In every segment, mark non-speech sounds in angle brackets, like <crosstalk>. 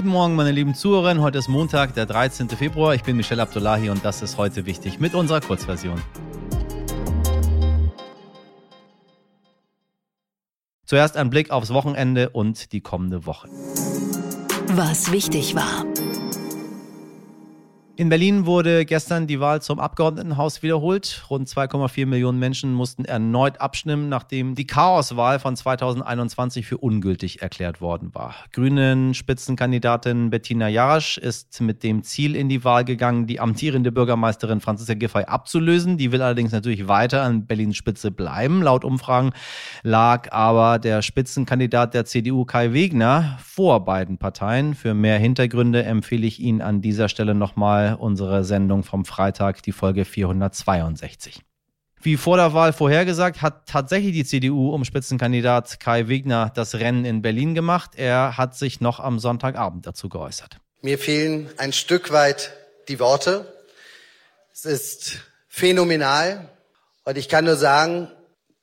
Guten Morgen, meine lieben Zuhörerinnen. Heute ist Montag, der 13. Februar. Ich bin Michelle Abdullahi und das ist heute wichtig mit unserer Kurzversion. Zuerst ein Blick aufs Wochenende und die kommende Woche. Was wichtig war. In Berlin wurde gestern die Wahl zum Abgeordnetenhaus wiederholt. Rund 2,4 Millionen Menschen mussten erneut abstimmen, nachdem die Chaoswahl von 2021 für ungültig erklärt worden war. Grünen Spitzenkandidatin Bettina Jarasch ist mit dem Ziel in die Wahl gegangen, die amtierende Bürgermeisterin Franziska Giffey abzulösen. Die will allerdings natürlich weiter an Berlins Spitze bleiben. Laut Umfragen lag aber der Spitzenkandidat der CDU Kai Wegner vor beiden Parteien. Für mehr Hintergründe empfehle ich Ihnen an dieser Stelle nochmal unsere Sendung vom Freitag, die Folge 462. Wie vor der Wahl vorhergesagt, hat tatsächlich die CDU um Spitzenkandidat Kai Wegner das Rennen in Berlin gemacht. Er hat sich noch am Sonntagabend dazu geäußert. Mir fehlen ein Stück weit die Worte. Es ist phänomenal. Und ich kann nur sagen,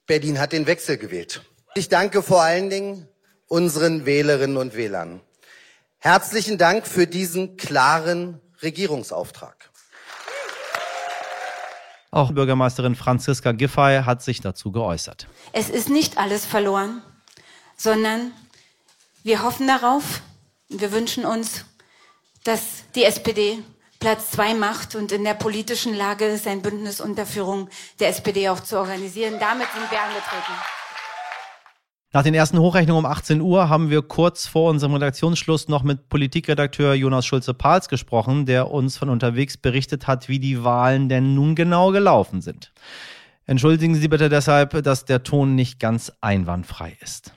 Berlin hat den Wechsel gewählt. Ich danke vor allen Dingen unseren Wählerinnen und Wählern. Herzlichen Dank für diesen klaren Regierungsauftrag. Auch Bürgermeisterin Franziska Giffey hat sich dazu geäußert. Es ist nicht alles verloren, sondern wir hoffen darauf, wir wünschen uns, dass die SPD Platz zwei macht und in der politischen Lage ist, ein Bündnis unter Führung der SPD auch zu organisieren. Damit sind wir angetreten. Nach den ersten Hochrechnungen um 18 Uhr haben wir kurz vor unserem Redaktionsschluss noch mit Politikredakteur Jonas Schulze-Pahls gesprochen, der uns von unterwegs berichtet hat, wie die Wahlen denn nun genau gelaufen sind. Entschuldigen Sie bitte deshalb, dass der Ton nicht ganz einwandfrei ist.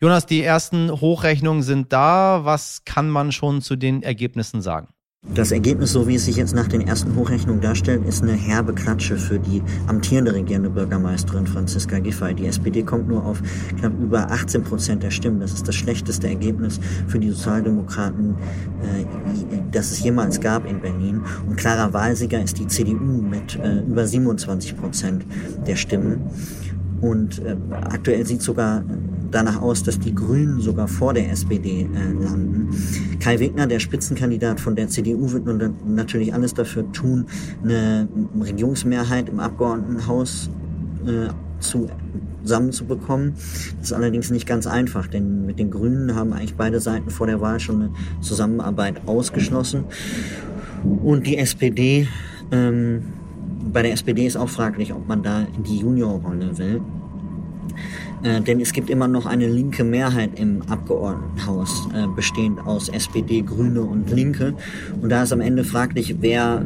Jonas, die ersten Hochrechnungen sind da. Was kann man schon zu den Ergebnissen sagen? Das Ergebnis, so wie es sich jetzt nach den ersten Hochrechnungen darstellt, ist eine herbe Klatsche für die amtierende regierende Bürgermeisterin Franziska Giffey. Die SPD kommt nur auf knapp über 18 Prozent der Stimmen. Das ist das schlechteste Ergebnis für die Sozialdemokraten, äh, das es jemals gab in Berlin. Und klarer Wahlsieger ist die CDU mit äh, über 27 Prozent der Stimmen. Und äh, aktuell sieht sogar danach aus, dass die Grünen sogar vor der SPD äh, landen. Kai Wegner, der Spitzenkandidat von der CDU, wird nun natürlich alles dafür tun, eine Regierungsmehrheit im Abgeordnetenhaus äh, zu zusammenzubekommen. Das ist allerdings nicht ganz einfach, denn mit den Grünen haben eigentlich beide Seiten vor der Wahl schon eine Zusammenarbeit ausgeschlossen. Und die SPD ähm, bei der SPD ist auch fraglich, ob man da in die Juniorrolle will. Äh, denn es gibt immer noch eine linke Mehrheit im Abgeordnetenhaus, äh, bestehend aus SPD, Grüne und Linke. Und da ist am Ende fraglich, wer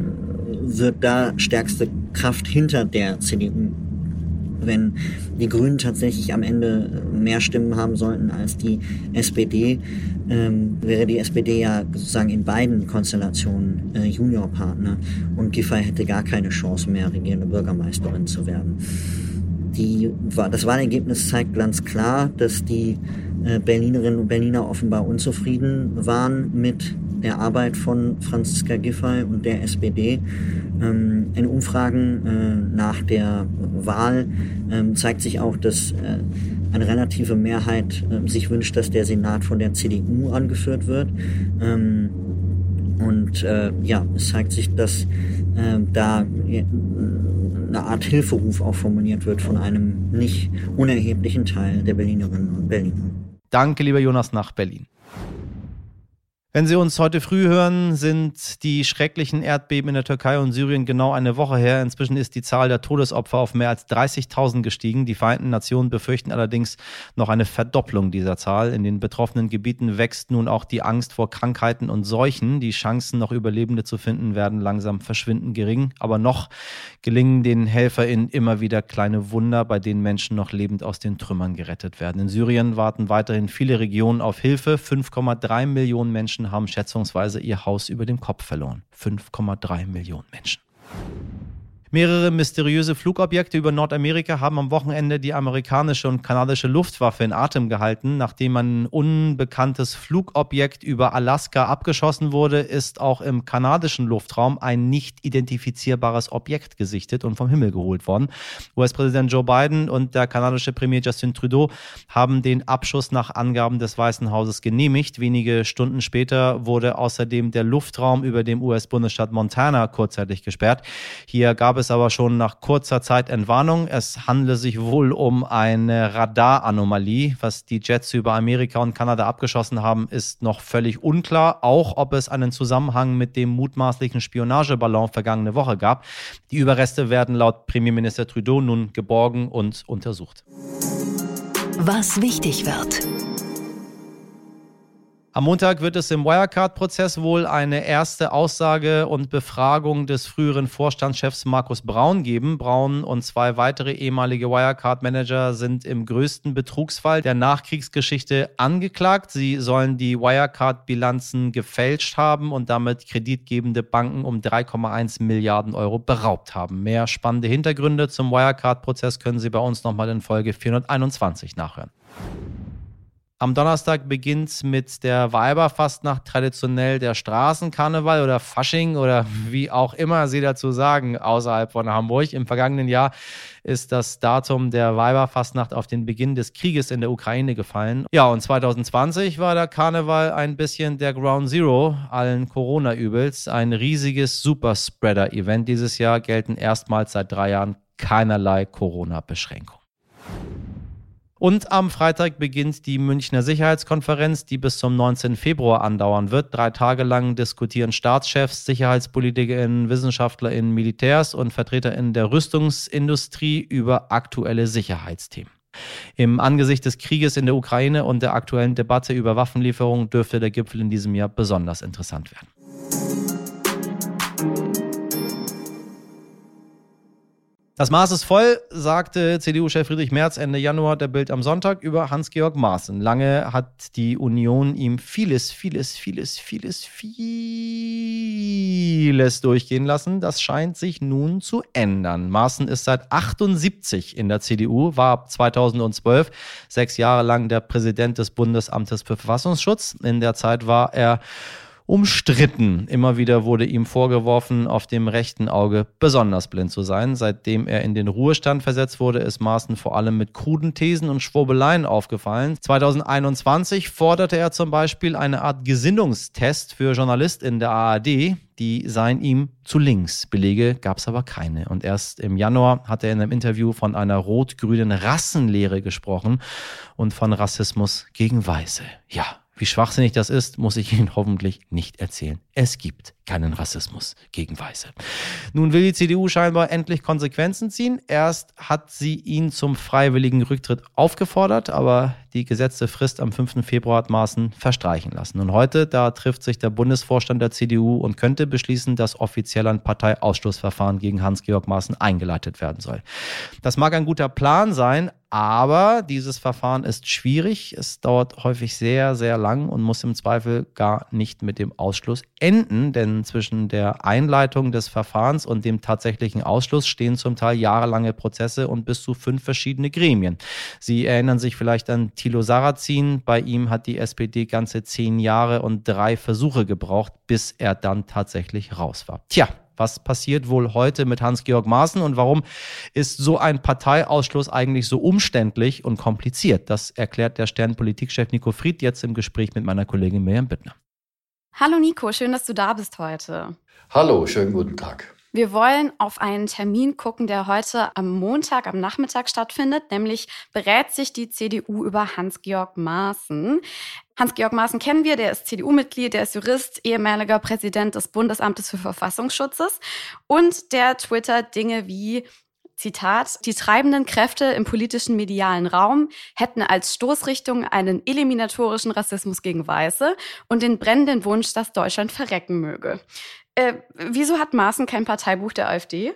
wird da stärkste Kraft hinter der CDU wenn die Grünen tatsächlich am Ende mehr Stimmen haben sollten als die SPD, ähm, wäre die SPD ja sozusagen in beiden Konstellationen äh, Juniorpartner und Giffey hätte gar keine Chance mehr, regierende Bürgermeisterin zu werden. Die, das Wahlergebnis zeigt ganz klar, dass die äh, Berlinerinnen und Berliner offenbar unzufrieden waren mit der Arbeit von Franziska Giffey und der SPD. Ähm, in Umfragen äh, nach der Wahl ähm, zeigt sich auch, dass äh, eine relative Mehrheit äh, sich wünscht, dass der Senat von der CDU angeführt wird. Ähm, und ja, es zeigt sich, dass da eine Art Hilferuf auch formuliert wird von einem nicht unerheblichen Teil der Berlinerinnen und Berliner. Danke, lieber Jonas, nach Berlin. Wenn Sie uns heute früh hören, sind die schrecklichen Erdbeben in der Türkei und Syrien genau eine Woche her. Inzwischen ist die Zahl der Todesopfer auf mehr als 30.000 gestiegen. Die Vereinten Nationen befürchten allerdings noch eine Verdopplung dieser Zahl. In den betroffenen Gebieten wächst nun auch die Angst vor Krankheiten und Seuchen. Die Chancen, noch Überlebende zu finden, werden langsam verschwinden gering. Aber noch gelingen den HelferInnen immer wieder kleine Wunder, bei denen Menschen noch lebend aus den Trümmern gerettet werden. In Syrien warten weiterhin viele Regionen auf Hilfe. 5,3 Millionen Menschen Menschen haben schätzungsweise ihr Haus über dem Kopf verloren. 5,3 Millionen Menschen. Mehrere mysteriöse Flugobjekte über Nordamerika haben am Wochenende die amerikanische und kanadische Luftwaffe in Atem gehalten. Nachdem ein unbekanntes Flugobjekt über Alaska abgeschossen wurde, ist auch im kanadischen Luftraum ein nicht identifizierbares Objekt gesichtet und vom Himmel geholt worden. US-Präsident Joe Biden und der kanadische Premier Justin Trudeau haben den Abschuss nach Angaben des Weißen Hauses genehmigt. Wenige Stunden später wurde außerdem der Luftraum über dem US-Bundesstaat Montana kurzzeitig gesperrt. Hier gab es aber schon nach kurzer Zeit Entwarnung. Es handele sich wohl um eine Radaranomalie. Was die Jets über Amerika und Kanada abgeschossen haben, ist noch völlig unklar. Auch ob es einen Zusammenhang mit dem mutmaßlichen Spionageballon vergangene Woche gab. Die Überreste werden laut Premierminister Trudeau nun geborgen und untersucht. Was wichtig wird. Am Montag wird es im Wirecard-Prozess wohl eine erste Aussage und Befragung des früheren Vorstandschefs Markus Braun geben. Braun und zwei weitere ehemalige Wirecard-Manager sind im größten Betrugsfall der Nachkriegsgeschichte angeklagt. Sie sollen die Wirecard-Bilanzen gefälscht haben und damit kreditgebende Banken um 3,1 Milliarden Euro beraubt haben. Mehr spannende Hintergründe zum Wirecard-Prozess können Sie bei uns nochmal in Folge 421 nachhören. Am Donnerstag beginnt mit der Weiberfastnacht traditionell der Straßenkarneval oder Fasching oder <laughs> wie auch immer Sie dazu sagen außerhalb von Hamburg. Im vergangenen Jahr ist das Datum der Weiberfastnacht auf den Beginn des Krieges in der Ukraine gefallen. Ja, und 2020 war der Karneval ein bisschen der Ground Zero allen Corona-Übels. Ein riesiges Superspreader-Event. Dieses Jahr gelten erstmals seit drei Jahren keinerlei Corona-Beschränkungen. Und am Freitag beginnt die Münchner Sicherheitskonferenz, die bis zum 19. Februar andauern wird. Drei Tage lang diskutieren Staatschefs, SicherheitspolitikerInnen, WissenschaftlerInnen, Militärs und VertreterInnen der Rüstungsindustrie über aktuelle Sicherheitsthemen. Im Angesicht des Krieges in der Ukraine und der aktuellen Debatte über Waffenlieferungen dürfte der Gipfel in diesem Jahr besonders interessant werden. Das Maß ist voll, sagte CDU-Chef Friedrich Merz Ende Januar der Bild am Sonntag über Hans-Georg Maaßen. Lange hat die Union ihm vieles, vieles, vieles, vieles, vieles durchgehen lassen. Das scheint sich nun zu ändern. Maaßen ist seit 78 in der CDU, war ab 2012 sechs Jahre lang der Präsident des Bundesamtes für Verfassungsschutz. In der Zeit war er umstritten. Immer wieder wurde ihm vorgeworfen, auf dem rechten Auge besonders blind zu sein. Seitdem er in den Ruhestand versetzt wurde, ist Maaßen vor allem mit kruden Thesen und Schwurbeleien aufgefallen. 2021 forderte er zum Beispiel eine Art Gesinnungstest für JournalistInnen der ARD. Die seien ihm zu links. Belege gab es aber keine. Und erst im Januar hat er in einem Interview von einer rot-grünen Rassenlehre gesprochen und von Rassismus gegen Weiße. Ja, wie schwachsinnig das ist, muss ich Ihnen hoffentlich nicht erzählen. Es gibt keinen Rassismus gegen Weiße. Nun will die CDU scheinbar endlich Konsequenzen ziehen. Erst hat sie ihn zum freiwilligen Rücktritt aufgefordert, aber die gesetzte Frist am 5. Februar hat Maaßen verstreichen lassen. Und heute, da trifft sich der Bundesvorstand der CDU und könnte beschließen, dass offiziell ein Parteiausschlussverfahren gegen Hans-Georg Maaßen eingeleitet werden soll. Das mag ein guter Plan sein, aber dieses Verfahren ist schwierig. Es dauert häufig sehr, sehr lang und muss im Zweifel gar nicht mit dem Ausschluss enden, denn zwischen der Einleitung des Verfahrens und dem tatsächlichen Ausschluss stehen zum Teil jahrelange Prozesse und bis zu fünf verschiedene Gremien. Sie erinnern sich vielleicht an Thilo Sarrazin. Bei ihm hat die SPD ganze zehn Jahre und drei Versuche gebraucht, bis er dann tatsächlich raus war. Tja, was passiert wohl heute mit Hans-Georg Maaßen und warum ist so ein Parteiausschluss eigentlich so umständlich und kompliziert? Das erklärt der Sternpolitikchef Nico Fried jetzt im Gespräch mit meiner Kollegin Miriam Bittner. Hallo Nico, schön, dass du da bist heute. Hallo, schönen guten Tag. Wir wollen auf einen Termin gucken, der heute am Montag, am Nachmittag stattfindet, nämlich berät sich die CDU über Hans-Georg Maaßen. Hans-Georg Maaßen kennen wir, der ist CDU-Mitglied, der ist Jurist, ehemaliger Präsident des Bundesamtes für Verfassungsschutzes und der twittert Dinge wie Zitat, die treibenden Kräfte im politischen medialen Raum hätten als Stoßrichtung einen eliminatorischen Rassismus gegen Weiße und den brennenden Wunsch, dass Deutschland verrecken möge. Äh, wieso hat Maaßen kein Parteibuch der AfD?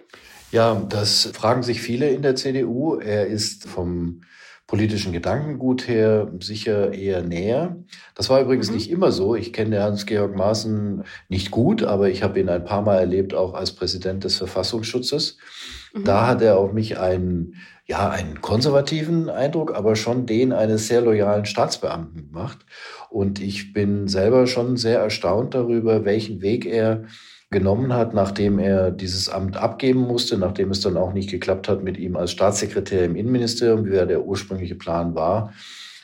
Ja, das fragen sich viele in der CDU. Er ist vom politischen Gedankengut her sicher eher näher. Das war übrigens mhm. nicht immer so. Ich kenne Hans-Georg Maaßen nicht gut, aber ich habe ihn ein paar Mal erlebt, auch als Präsident des Verfassungsschutzes. Mhm. Da hat er auf mich einen, ja, einen konservativen Eindruck, aber schon den eines sehr loyalen Staatsbeamten gemacht. Und ich bin selber schon sehr erstaunt darüber, welchen Weg er genommen hat, nachdem er dieses Amt abgeben musste, nachdem es dann auch nicht geklappt hat mit ihm als Staatssekretär im Innenministerium, wie ja der ursprüngliche Plan war.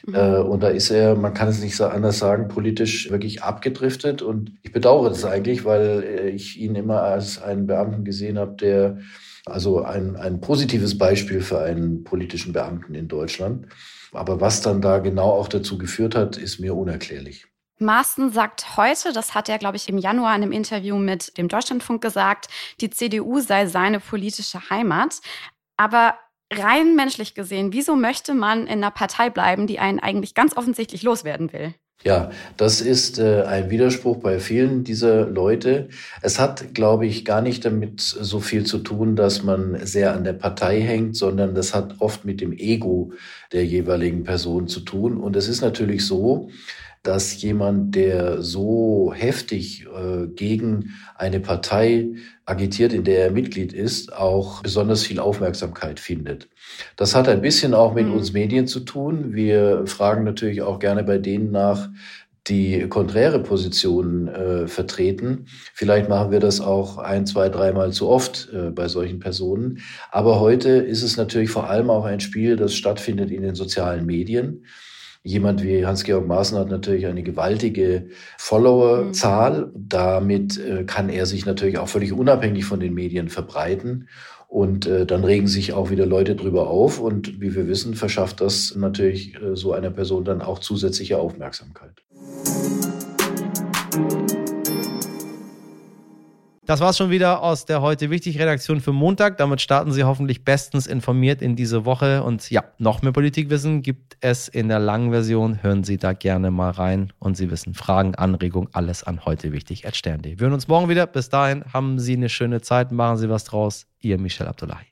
Mhm. Äh, und da ist er, man kann es nicht so anders sagen, politisch wirklich abgedriftet. Und ich bedauere das eigentlich, weil äh, ich ihn immer als einen Beamten gesehen habe, der also ein, ein positives Beispiel für einen politischen Beamten in Deutschland. Aber was dann da genau auch dazu geführt hat, ist mir unerklärlich. Maaßen sagt heute, das hat er, glaube ich, im Januar in einem Interview mit dem Deutschlandfunk gesagt, die CDU sei seine politische Heimat. Aber rein menschlich gesehen, wieso möchte man in einer Partei bleiben, die einen eigentlich ganz offensichtlich loswerden will? Ja, das ist äh, ein Widerspruch bei vielen dieser Leute. Es hat, glaube ich, gar nicht damit so viel zu tun, dass man sehr an der Partei hängt, sondern das hat oft mit dem Ego der jeweiligen Person zu tun. Und es ist natürlich so, dass jemand, der so heftig äh, gegen eine Partei agitiert, in der er Mitglied ist, auch besonders viel Aufmerksamkeit findet. Das hat ein bisschen auch mit mhm. uns Medien zu tun. Wir fragen natürlich auch gerne bei denen nach, die konträre Positionen äh, vertreten. Vielleicht machen wir das auch ein, zwei, dreimal zu oft äh, bei solchen Personen. Aber heute ist es natürlich vor allem auch ein Spiel, das stattfindet in den sozialen Medien. Jemand wie Hans-Georg Maaßen hat natürlich eine gewaltige Followerzahl. Mhm. Damit äh, kann er sich natürlich auch völlig unabhängig von den Medien verbreiten. Und äh, dann regen sich auch wieder Leute drüber auf. Und wie wir wissen, verschafft das natürlich äh, so einer Person dann auch zusätzliche Aufmerksamkeit. Das war's schon wieder aus der heute wichtig Redaktion für Montag. Damit starten Sie hoffentlich bestens informiert in diese Woche. Und ja, noch mehr Politikwissen gibt es in der langen Version. Hören Sie da gerne mal rein. Und Sie wissen, Fragen, Anregungen, alles an heute wichtig Wir hören uns morgen wieder. Bis dahin haben Sie eine schöne Zeit. Machen Sie was draus. Ihr Michel Abdullahi.